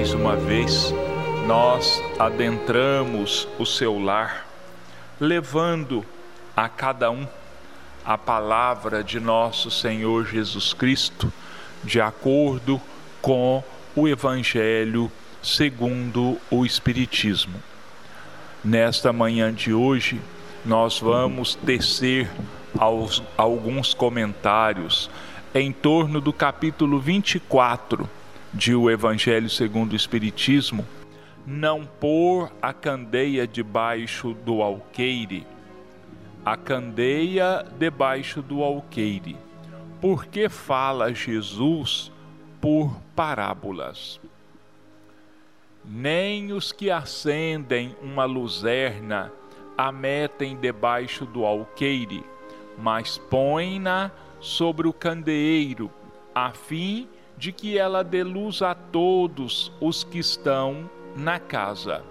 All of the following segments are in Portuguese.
mais uma vez nós adentramos o seu lar, levando a cada um a palavra de nosso Senhor Jesus Cristo, de acordo com o Evangelho segundo o Espiritismo. Nesta manhã de hoje, nós vamos tecer aos, alguns comentários em torno do capítulo 24 de O Evangelho segundo o Espiritismo, não pôr a candeia debaixo do alqueire, a candeia debaixo do alqueire. Porque fala Jesus por parábolas? Nem os que acendem uma luzerna a metem debaixo do alqueire, mas põem-na sobre o candeeiro, a fim de que ela dê luz a todos os que estão na casa.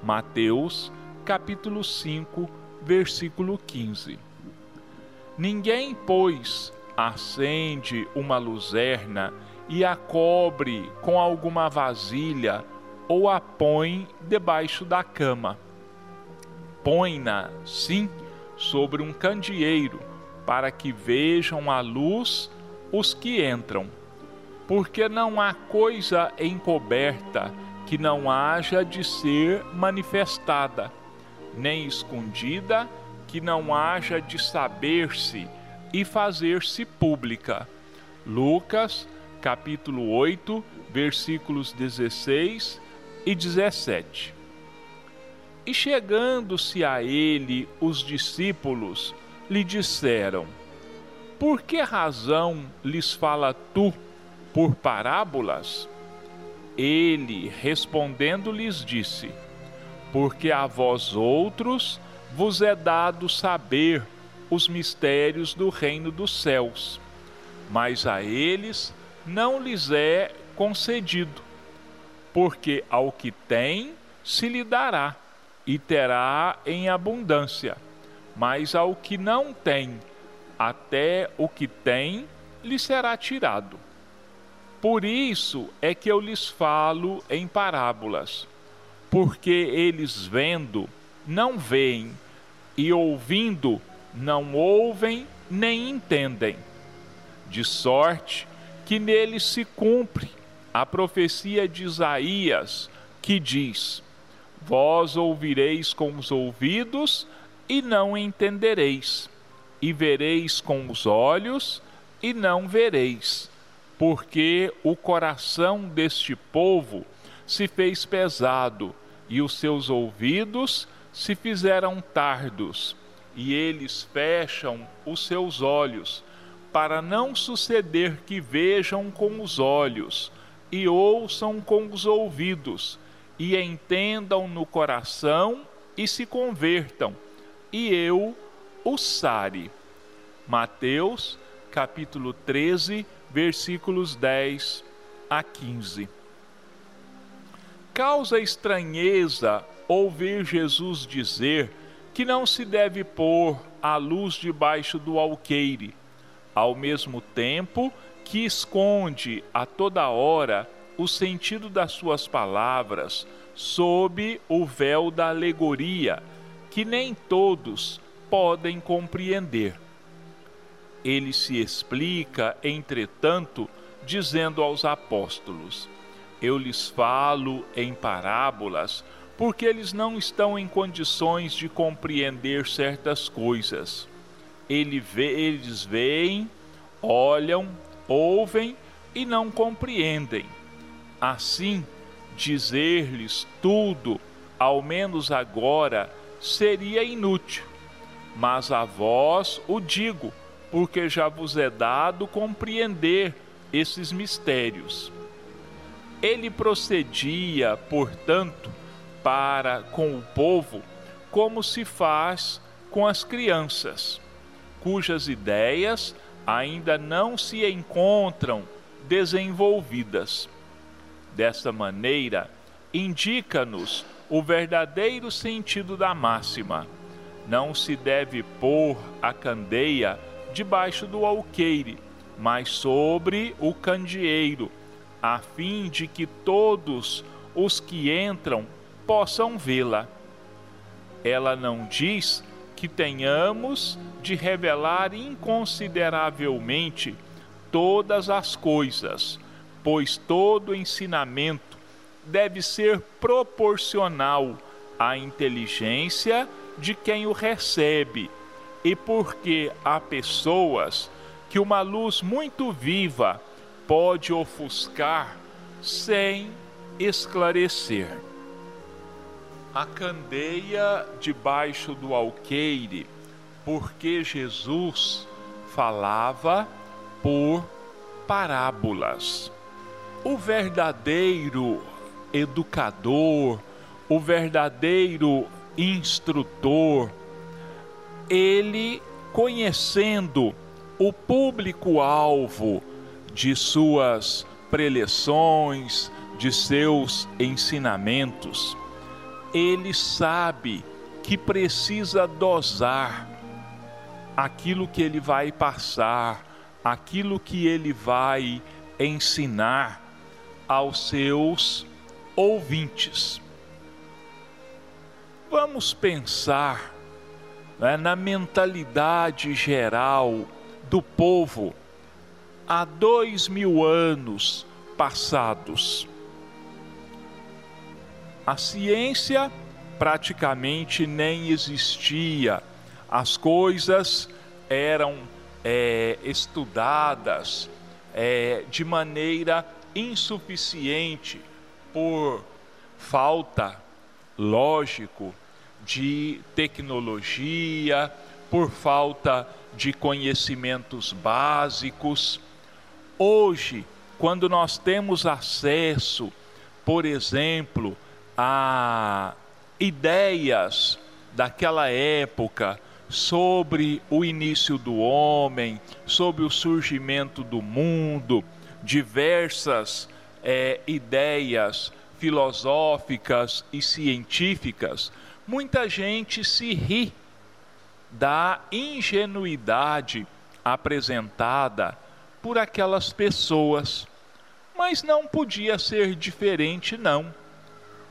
Mateus, capítulo 5, versículo 15. Ninguém, pois, acende uma luzerna e a cobre com alguma vasilha ou a põe debaixo da cama. Põe-na, sim, sobre um candeeiro, para que vejam a luz os que entram. Porque não há coisa encoberta que não haja de ser manifestada, nem escondida que não haja de saber-se e fazer-se pública. Lucas, capítulo 8, versículos 16 e 17. E chegando-se a ele, os discípulos lhe disseram: Por que razão lhes fala tu por parábolas? Ele, respondendo, lhes disse: Porque a vós outros vos é dado saber os mistérios do reino dos céus, mas a eles não lhes é concedido, porque ao que tem se lhe dará e terá em abundância, mas ao que não tem, até o que tem lhe será tirado. Por isso é que eu lhes falo em parábolas, porque eles vendo não veem, e ouvindo não ouvem nem entendem. De sorte que neles se cumpre a profecia de Isaías, que diz: Vós ouvireis com os ouvidos e não entendereis, e vereis com os olhos e não vereis porque o coração deste povo se fez pesado e os seus ouvidos se fizeram tardos, e eles fecham os seus olhos, para não suceder que vejam com os olhos e ouçam com os ouvidos, e entendam no coração e se convertam, e eu os sare. Mateus, capítulo 13, versículos 10 a 15. Causa estranheza ouvir Jesus dizer que não se deve pôr a luz debaixo do alqueire, ao mesmo tempo que esconde a toda hora o sentido das suas palavras sob o véu da alegoria, que nem todos podem compreender. Ele se explica, entretanto, dizendo aos apóstolos: Eu lhes falo em parábolas, porque eles não estão em condições de compreender certas coisas. Ele vê, eles veem, olham, ouvem e não compreendem. Assim, dizer-lhes tudo, ao menos agora, seria inútil. Mas a vós o digo, porque já vos é dado compreender esses mistérios. Ele procedia, portanto, para com o povo como se faz com as crianças, cujas ideias ainda não se encontram desenvolvidas. Dessa maneira, indica-nos o verdadeiro sentido da máxima. Não se deve pôr a candeia debaixo do alqueire, mas sobre o candeeiro, a fim de que todos os que entram possam vê-la. Ela não diz que tenhamos de revelar inconsideravelmente todas as coisas, pois todo ensinamento deve ser proporcional à inteligência de quem o recebe, e porque há pessoas que uma luz muito viva pode ofuscar sem esclarecer. A candeia debaixo do alqueire, porque Jesus falava por parábolas. O verdadeiro educador, o verdadeiro instrutor, ele conhecendo o público-alvo de suas preleções, de seus ensinamentos, ele sabe que precisa dosar aquilo que ele vai passar, aquilo que ele vai ensinar aos seus ouvintes. Vamos pensar né, na mentalidade geral do povo há dois mil anos passados. A ciência praticamente nem existia, as coisas eram é, estudadas é, de maneira insuficiente por falta, lógico, de tecnologia, por falta de conhecimentos básicos. Hoje, quando nós temos acesso, por exemplo, a ideias daquela época sobre o início do homem, sobre o surgimento do mundo, diversas é, ideias filosóficas e científicas, muita gente se ri da ingenuidade apresentada por aquelas pessoas. Mas não podia ser diferente, não.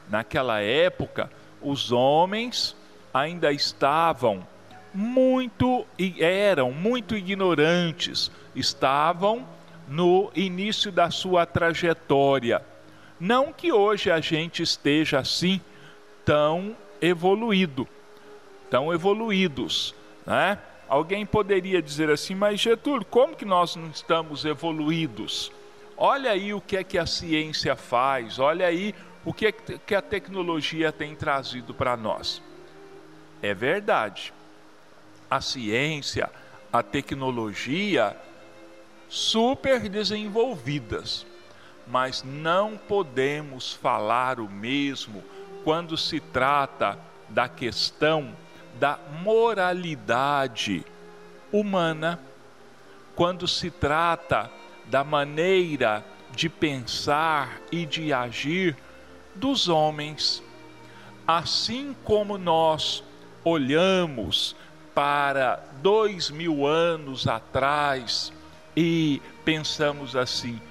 Naquela época, os homens ainda estavam muito eram muito ignorantes, estavam no início da sua trajetória. Não que hoje a gente esteja assim tão evoluído, tão evoluídos, né? Alguém poderia dizer assim, mas Getúlio, como que nós não estamos evoluídos? Olha aí o que é que a ciência faz, olha aí o que é que a tecnologia tem trazido para nós. É verdade. A ciência, a tecnologia, super desenvolvidas, mas não podemos falar o mesmo quando se trata da questão da moralidade humana, quando se trata da maneira de pensar e de agir dos homens. Assim como nós olhamos para dois mil anos atrás e pensamos assim: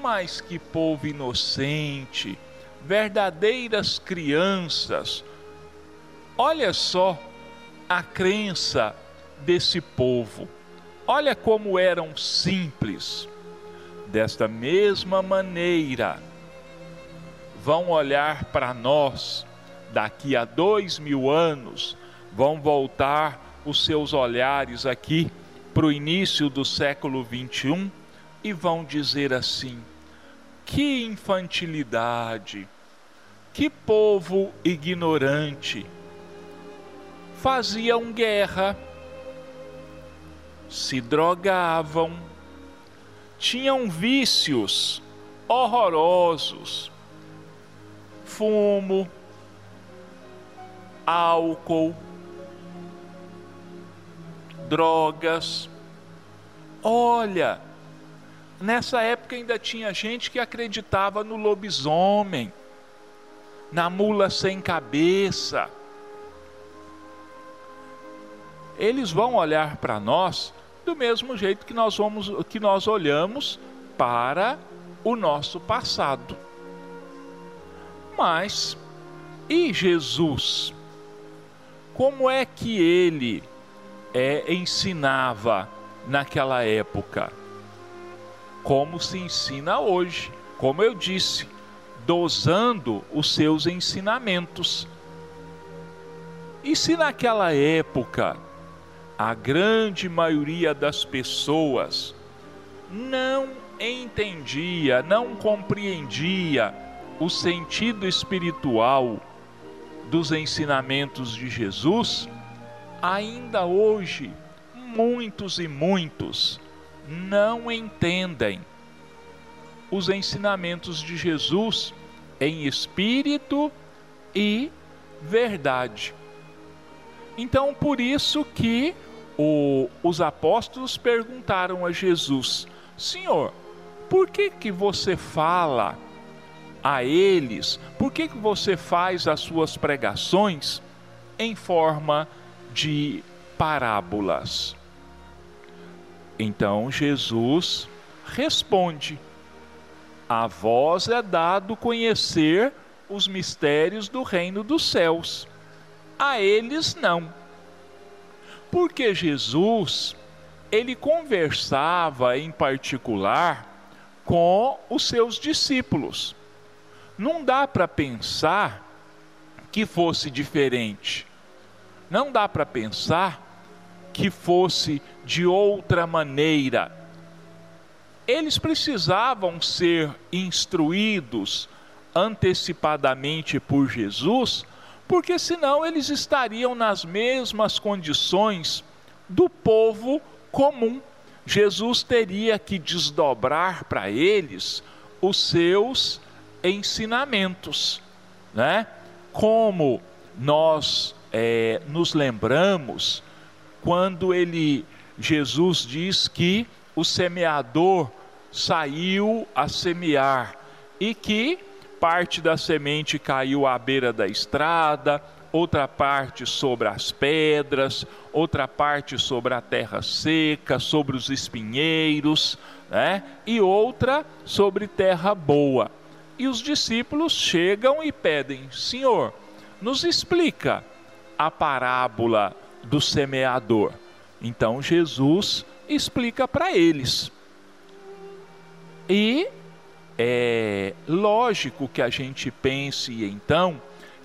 mas que povo inocente, verdadeiras crianças. Olha só a crença desse povo. Olha como eram simples. Desta mesma maneira, vão olhar para nós daqui a dois mil anos, vão voltar os seus olhares aqui para o início do século 21 e vão dizer assim: que infantilidade, que povo ignorante. Faziam guerra, se drogavam, tinham vícios horrorosos, fumo, álcool, drogas. Olha, nessa época ainda tinha gente que acreditava no lobisomem, na mula sem cabeça. Eles vão olhar para nós do mesmo jeito que nós vamos que nós olhamos para o nosso passado. Mas e Jesus? Como é que ele é, ensinava naquela época? Como se ensina hoje, como eu disse, dosando os seus ensinamentos. E se naquela época a grande maioria das pessoas não entendia, não compreendia o sentido espiritual dos ensinamentos de Jesus, ainda hoje muitos e muitos não entendem os ensinamentos de Jesus em espírito e verdade. Então, por isso que o, os apóstolos perguntaram a Jesus: Senhor, por que que você fala a eles? Por que que você faz as suas pregações em forma de parábolas? Então Jesus responde: A vós é dado conhecer os mistérios do reino dos céus, a eles não. Porque Jesus ele conversava em particular com os seus discípulos. Não dá para pensar que fosse diferente. Não dá para pensar que fosse de outra maneira. Eles precisavam ser instruídos antecipadamente por Jesus, porque senão eles estariam nas mesmas condições do povo comum. Jesus teria que desdobrar para eles os seus ensinamentos, né? Como nós é, nos lembramos quando ele Jesus diz que o semeador saiu a semear e que parte da semente caiu à beira da estrada, outra parte sobre as pedras, outra parte sobre a terra seca, sobre os espinheiros, né? e outra sobre terra boa. E os discípulos chegam e pedem: Senhor, nos explica a parábola do semeador. Então Jesus explica para eles. E é lógico que a gente pense então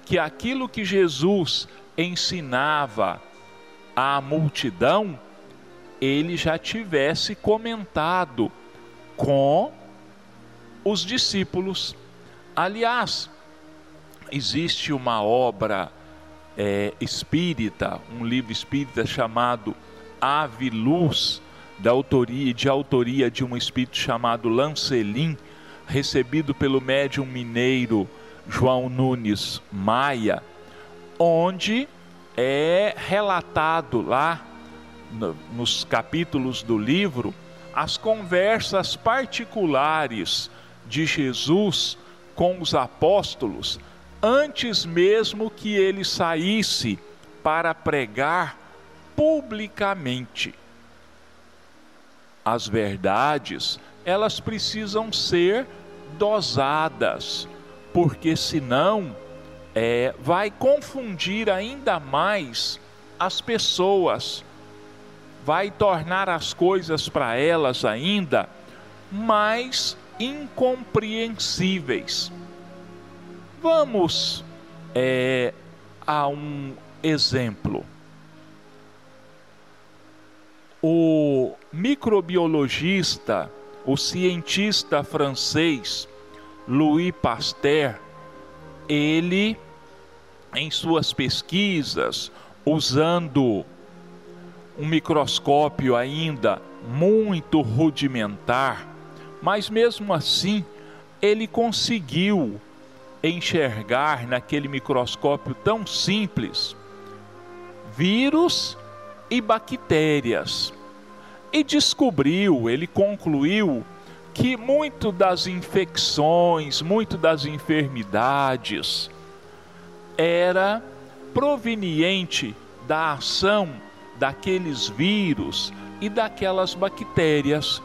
que aquilo que Jesus ensinava à multidão, ele já tivesse comentado com os discípulos. Aliás, existe uma obra é, espírita, um livro espírita chamado Ave Luz, da autoria, de autoria de um espírito chamado Lancelin, recebido pelo médium mineiro João Nunes Maia, onde é relatado lá no, nos capítulos do livro as conversas particulares de Jesus com os apóstolos antes mesmo que ele saísse para pregar publicamente. As verdades, elas precisam ser dosadas, porque senão é, vai confundir ainda mais as pessoas, vai tornar as coisas para elas ainda mais incompreensíveis. Vamos é, a um exemplo. O microbiologista, o cientista francês Louis Pasteur, ele, em suas pesquisas, usando um microscópio ainda muito rudimentar, mas mesmo assim ele conseguiu enxergar naquele microscópio tão simples vírus e bactérias. E descobriu, ele concluiu que muito das infecções, muito das enfermidades era proveniente da ação daqueles vírus e daquelas bactérias.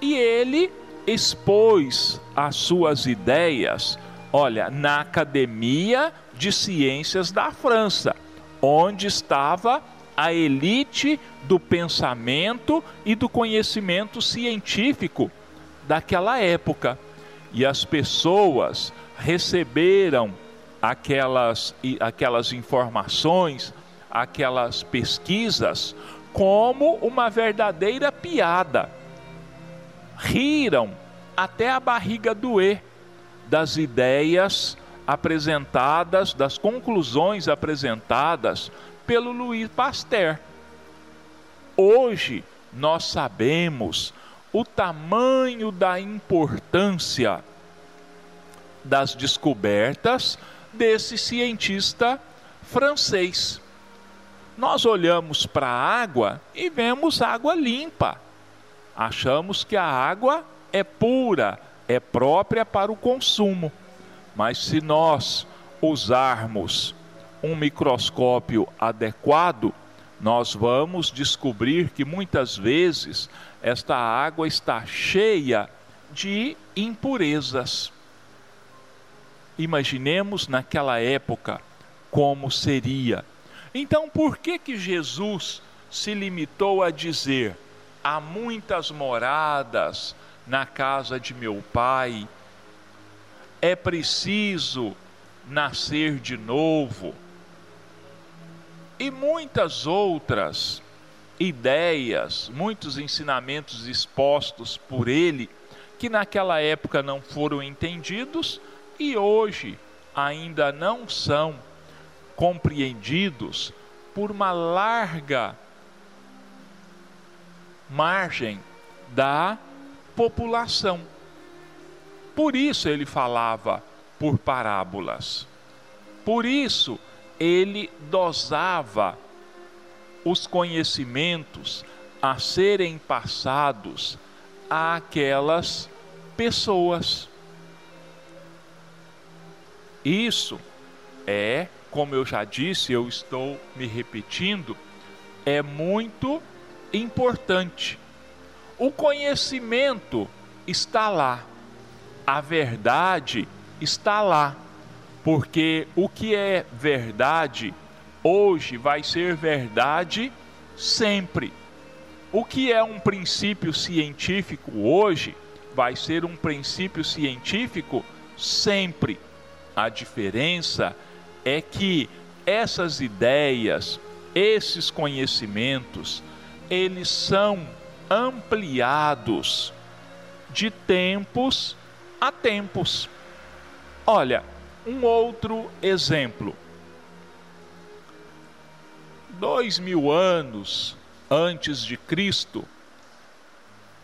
E ele expôs as suas ideias, olha, na Academia de Ciências da França, onde estava a elite do pensamento e do conhecimento científico daquela época. E as pessoas receberam aquelas, aquelas informações, aquelas pesquisas, como uma verdadeira piada. Riram até a barriga doer das ideias apresentadas, das conclusões apresentadas pelo Louis Pasteur. Hoje nós sabemos o tamanho da importância das descobertas desse cientista francês. Nós olhamos para a água e vemos água limpa. Achamos que a água é pura, é própria para o consumo. Mas se nós usarmos um microscópio adequado, nós vamos descobrir que muitas vezes esta água está cheia de impurezas. Imaginemos naquela época como seria. Então, por que que Jesus se limitou a dizer: há muitas moradas na casa de meu pai? É preciso nascer de novo e muitas outras ideias, muitos ensinamentos expostos por ele que naquela época não foram entendidos e hoje ainda não são compreendidos por uma larga margem da população. Por isso ele falava por parábolas. Por isso ele dosava os conhecimentos a serem passados àquelas pessoas. Isso é, como eu já disse, eu estou me repetindo, é muito importante. O conhecimento está lá, a verdade está lá porque o que é verdade hoje vai ser verdade sempre. O que é um princípio científico hoje vai ser um princípio científico sempre. A diferença é que essas ideias, esses conhecimentos, eles são ampliados de tempos a tempos. Olha, um outro exemplo. Dois mil anos antes de Cristo,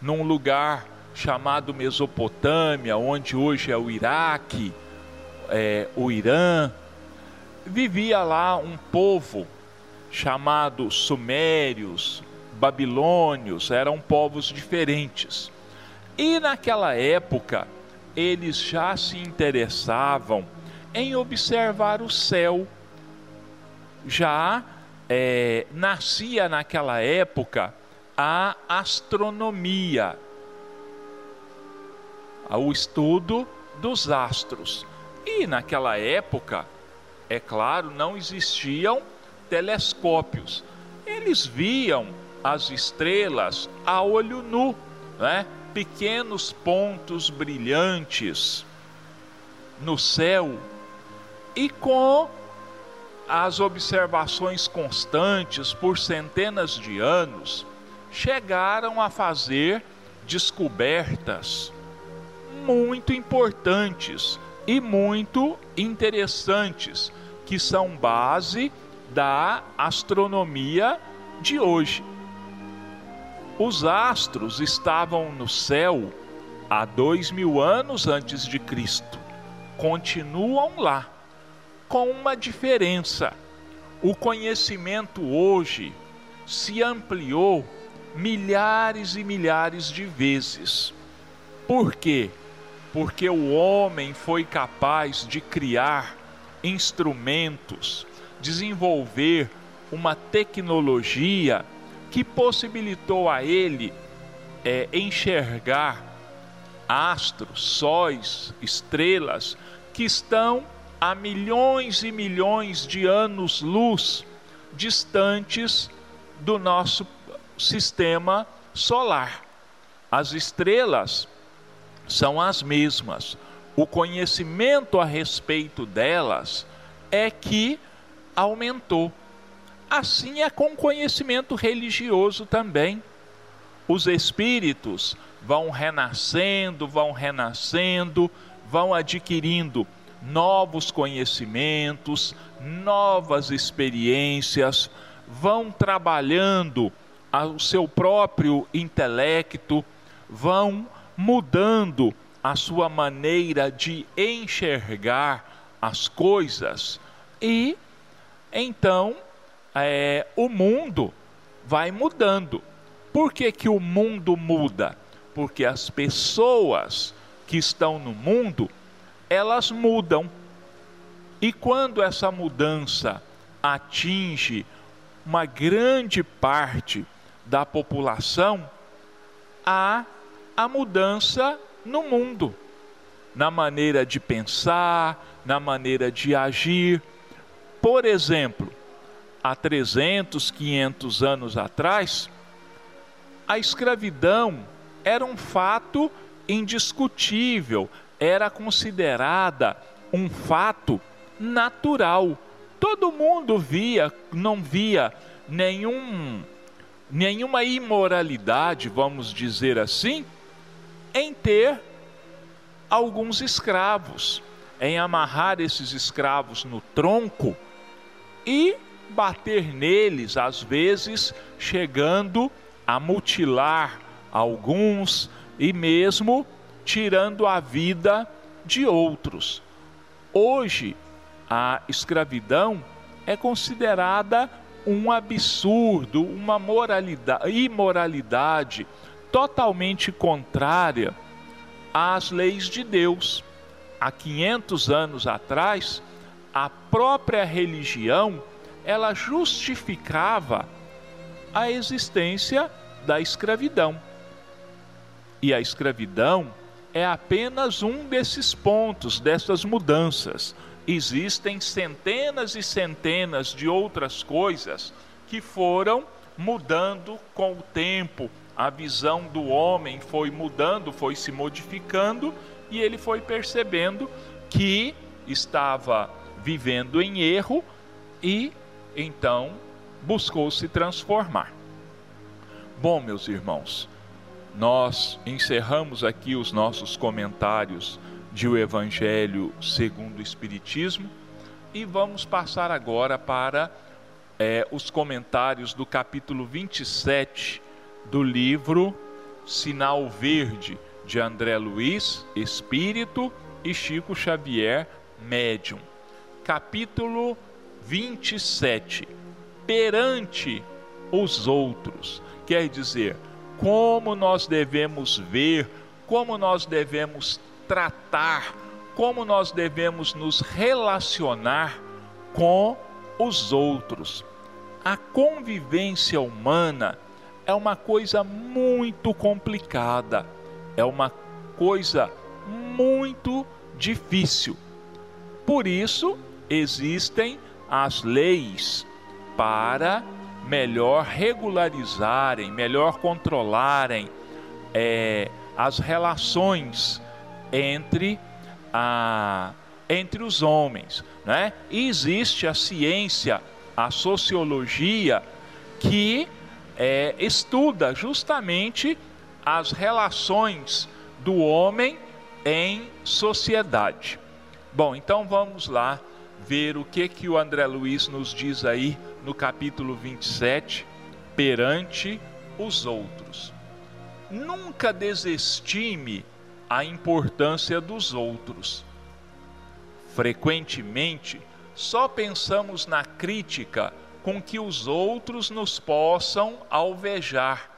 num lugar chamado Mesopotâmia, onde hoje é o Iraque, é, o Irã, vivia lá um povo chamado Sumérios, Babilônios, eram povos diferentes. E naquela época, eles já se interessavam em observar o céu. Já é, nascia naquela época a astronomia, o estudo dos astros. E naquela época, é claro, não existiam telescópios. Eles viam as estrelas a olho nu, né? pequenos pontos brilhantes no céu e com as observações constantes por centenas de anos, chegaram a fazer descobertas muito importantes e muito interessantes, que são base da astronomia de hoje. Os astros estavam no céu há dois mil anos antes de Cristo, continuam lá com uma diferença. O conhecimento hoje se ampliou milhares e milhares de vezes. Por quê? Porque o homem foi capaz de criar instrumentos, desenvolver uma tecnologia que possibilitou a ele é, enxergar astros, sóis, estrelas que estão a milhões e milhões de anos-luz distantes do nosso sistema solar. As estrelas são as mesmas. O conhecimento a respeito delas é que aumentou. Assim é com conhecimento religioso também. Os espíritos vão renascendo, vão renascendo, vão adquirindo novos conhecimentos, novas experiências, vão trabalhando o seu próprio intelecto, vão mudando a sua maneira de enxergar as coisas e então é, o mundo vai mudando. Por que, que o mundo muda? Porque as pessoas que estão no mundo elas mudam. E quando essa mudança atinge uma grande parte da população, há a mudança no mundo, na maneira de pensar, na maneira de agir. Por exemplo, há 300, 500 anos atrás, a escravidão era um fato indiscutível, era considerada um fato natural. Todo mundo via, não via nenhum nenhuma imoralidade, vamos dizer assim, em ter alguns escravos, em amarrar esses escravos no tronco e bater neles, às vezes chegando a mutilar alguns e mesmo tirando a vida de outros. Hoje, a escravidão é considerada um absurdo, uma moralidade, imoralidade totalmente contrária às leis de Deus. Há 500 anos atrás, a própria religião ela justificava a existência da escravidão. E a escravidão é apenas um desses pontos, dessas mudanças. Existem centenas e centenas de outras coisas que foram mudando com o tempo. A visão do homem foi mudando, foi se modificando e ele foi percebendo que estava vivendo em erro e então buscou se transformar. Bom, meus irmãos, nós encerramos aqui os nossos comentários de o Evangelho segundo o Espiritismo e vamos passar agora para é, os comentários do capítulo 27 do livro Sinal Verde de André Luiz, Espírito, e Chico Xavier, Médium. Capítulo 27 Perante os outros, quer dizer, como nós devemos ver, como nós devemos tratar, como nós devemos nos relacionar com os outros. A convivência humana é uma coisa muito complicada, é uma coisa muito difícil. Por isso, existem as leis para melhor regularizarem, melhor controlarem é, as relações entre, a, entre os homens. Né? E existe a ciência, a sociologia, que é, estuda justamente as relações do homem em sociedade. Bom, então vamos lá ver o que que o André Luiz nos diz aí no capítulo 27, perante os outros. Nunca desestime a importância dos outros. Frequentemente, só pensamos na crítica com que os outros nos possam alvejar,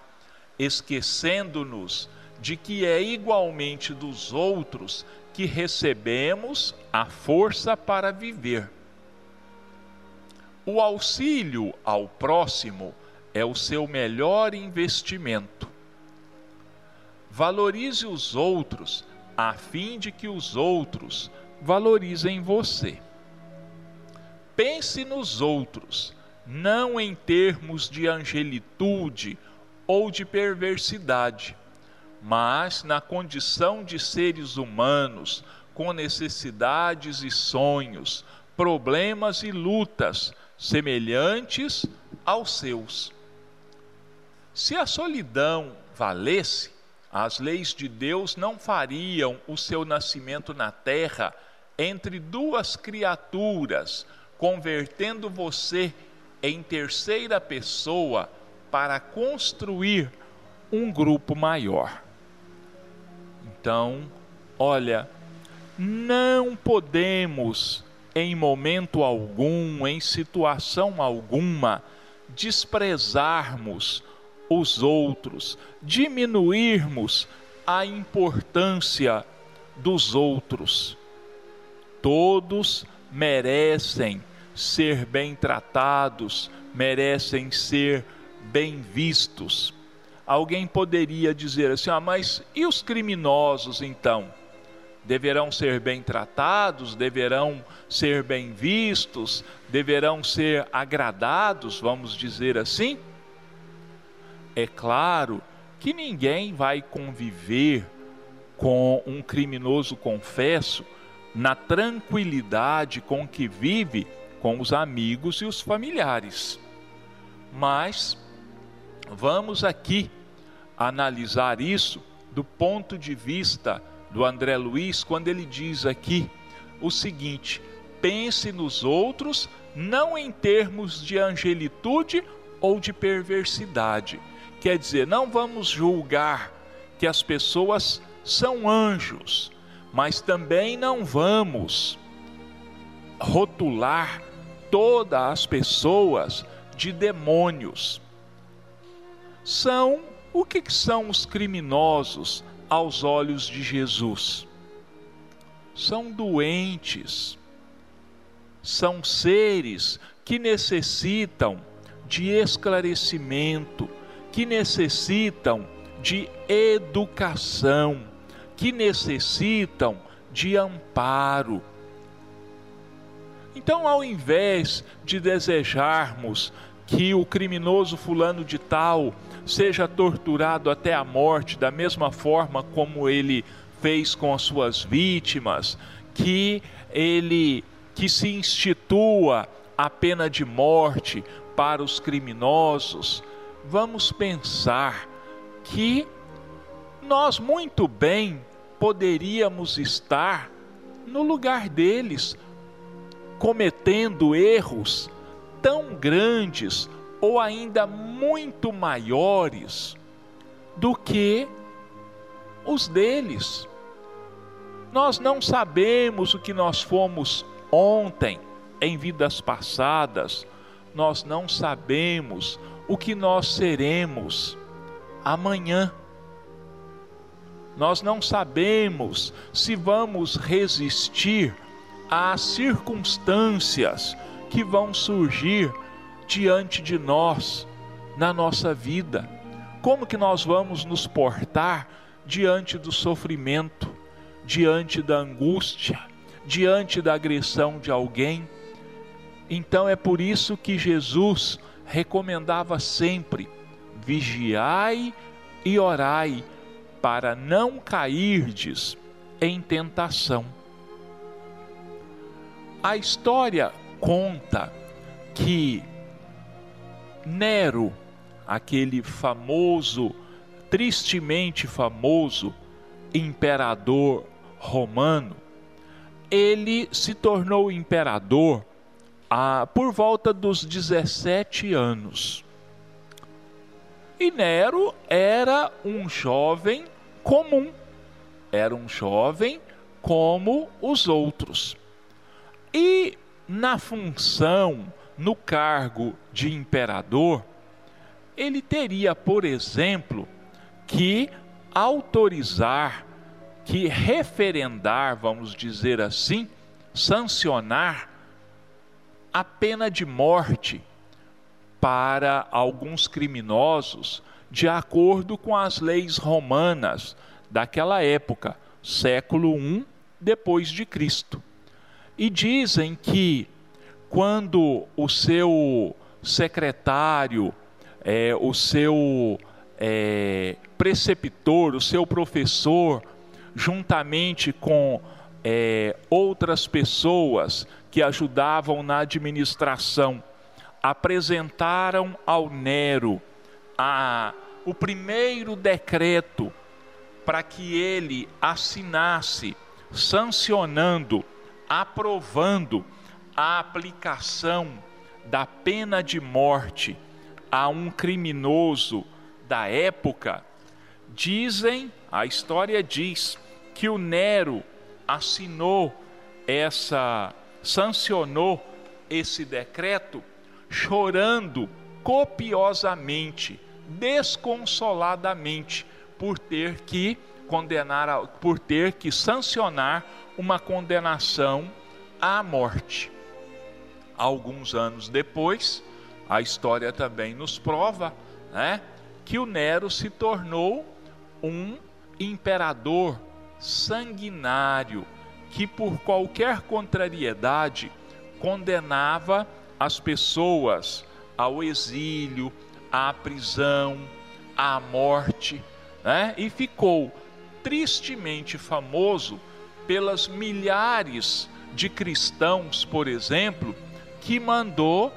esquecendo-nos de que é igualmente dos outros que recebemos a força para viver. O auxílio ao próximo é o seu melhor investimento. Valorize os outros, a fim de que os outros valorizem você. Pense nos outros, não em termos de angelitude ou de perversidade, mas na condição de seres humanos com necessidades e sonhos, problemas e lutas semelhantes aos seus. Se a solidão valesse, as leis de Deus não fariam o seu nascimento na terra entre duas criaturas, convertendo você em terceira pessoa para construir um grupo maior. Então, olha, não podemos, em momento algum, em situação alguma, desprezarmos os outros, diminuirmos a importância dos outros. Todos merecem ser bem tratados, merecem ser bem vistos. Alguém poderia dizer assim: ah, mas e os criminosos então? Deverão ser bem tratados, deverão ser bem vistos, deverão ser agradados, vamos dizer assim? É claro que ninguém vai conviver com um criminoso confesso na tranquilidade com que vive com os amigos e os familiares. Mas vamos aqui analisar isso do ponto de vista do André Luiz, quando ele diz aqui o seguinte: pense nos outros não em termos de angelitude ou de perversidade. Quer dizer, não vamos julgar que as pessoas são anjos, mas também não vamos rotular todas as pessoas de demônios. São o que são os criminosos aos olhos de Jesus? São doentes, são seres que necessitam de esclarecimento, que necessitam de educação, que necessitam de amparo. Então, ao invés de desejarmos que o criminoso fulano de tal seja torturado até a morte, da mesma forma como ele fez com as suas vítimas, que ele que se institua a pena de morte para os criminosos, vamos pensar que nós muito bem poderíamos estar no lugar deles, cometendo erros tão grandes ou ainda muito maiores do que os deles. Nós não sabemos o que nós fomos ontem, em vidas passadas, nós não sabemos o que nós seremos amanhã. Nós não sabemos se vamos resistir às circunstâncias que vão surgir diante de nós na nossa vida. Como que nós vamos nos portar diante do sofrimento, diante da angústia, diante da agressão de alguém? Então é por isso que Jesus recomendava sempre: vigiai e orai, para não cairdes em tentação. A história conta que Nero, aquele famoso, tristemente famoso imperador romano, ele se tornou imperador ah, por volta dos 17 anos. E Nero era um jovem comum, era um jovem como os outros. E na função, no cargo de imperador, ele teria, por exemplo, que autorizar, que referendar, vamos dizer assim, sancionar a pena de morte para alguns criminosos de acordo com as leis romanas daquela época, século I depois de Cristo. E dizem que quando o seu secretário, é, o seu é, preceptor, o seu professor, juntamente com é, outras pessoas que ajudavam na administração, apresentaram ao Nero a, o primeiro decreto para que ele assinasse, sancionando, aprovando a aplicação da pena de morte a um criminoso da época, dizem, a história diz, que o Nero assinou essa, sancionou esse decreto chorando copiosamente, desconsoladamente, por ter que condenar, por ter que sancionar uma condenação à morte. Alguns anos depois, a história também nos prova, né, que o Nero se tornou um imperador sanguinário que por qualquer contrariedade condenava as pessoas ao exílio, à prisão, à morte, né? e ficou tristemente famoso pelas milhares de cristãos, por exemplo, que mandou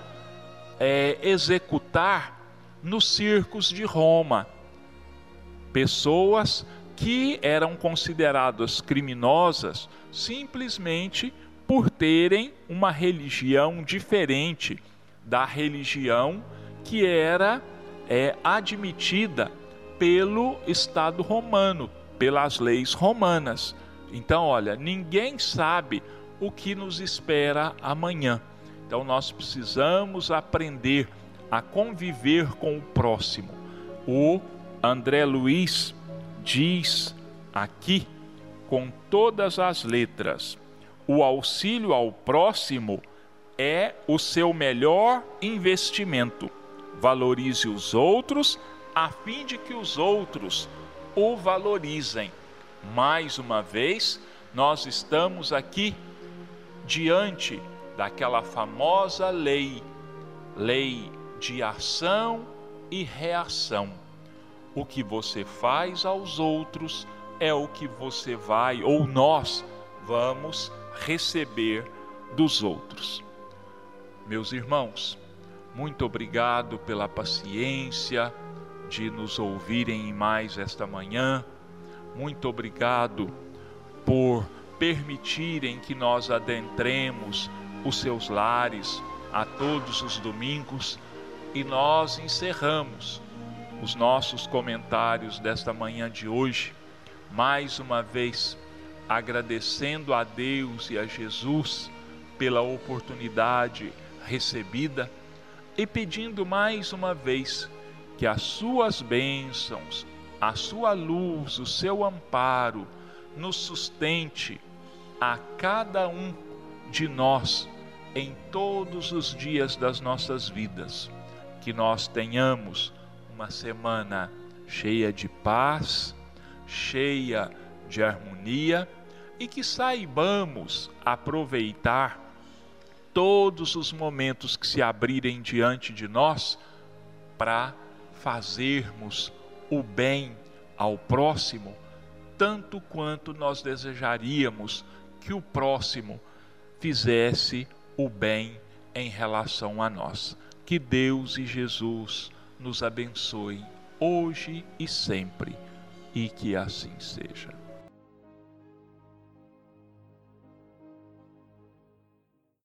é, executar nos circos de Roma. Pessoas que eram consideradas criminosas simplesmente por terem uma religião diferente da religião que era é, admitida pelo Estado romano, pelas leis romanas. Então, olha, ninguém sabe o que nos espera amanhã. Então, nós precisamos aprender a conviver com o próximo. O André Luiz diz aqui, com todas as letras, o auxílio ao próximo é o seu melhor investimento. Valorize os outros a fim de que os outros o valorizem. Mais uma vez, nós estamos aqui diante daquela famosa lei, lei de ação e reação. O que você faz aos outros é o que você vai, ou nós vamos receber dos outros. Meus irmãos, muito obrigado pela paciência de nos ouvirem mais esta manhã. Muito obrigado por permitirem que nós adentremos os seus lares a todos os domingos e nós encerramos os nossos comentários desta manhã de hoje, mais uma vez agradecendo a Deus e a Jesus pela oportunidade recebida e pedindo mais uma vez que as suas bênçãos, a sua luz, o seu amparo nos sustente a cada um de nós em todos os dias das nossas vidas. Que nós tenhamos uma semana cheia de paz, cheia de harmonia e que saibamos aproveitar todos os momentos que se abrirem diante de nós para fazermos o bem ao próximo, tanto quanto nós desejaríamos que o próximo fizesse o bem em relação a nós. Que Deus e Jesus nos abençoe hoje e sempre, e que assim seja.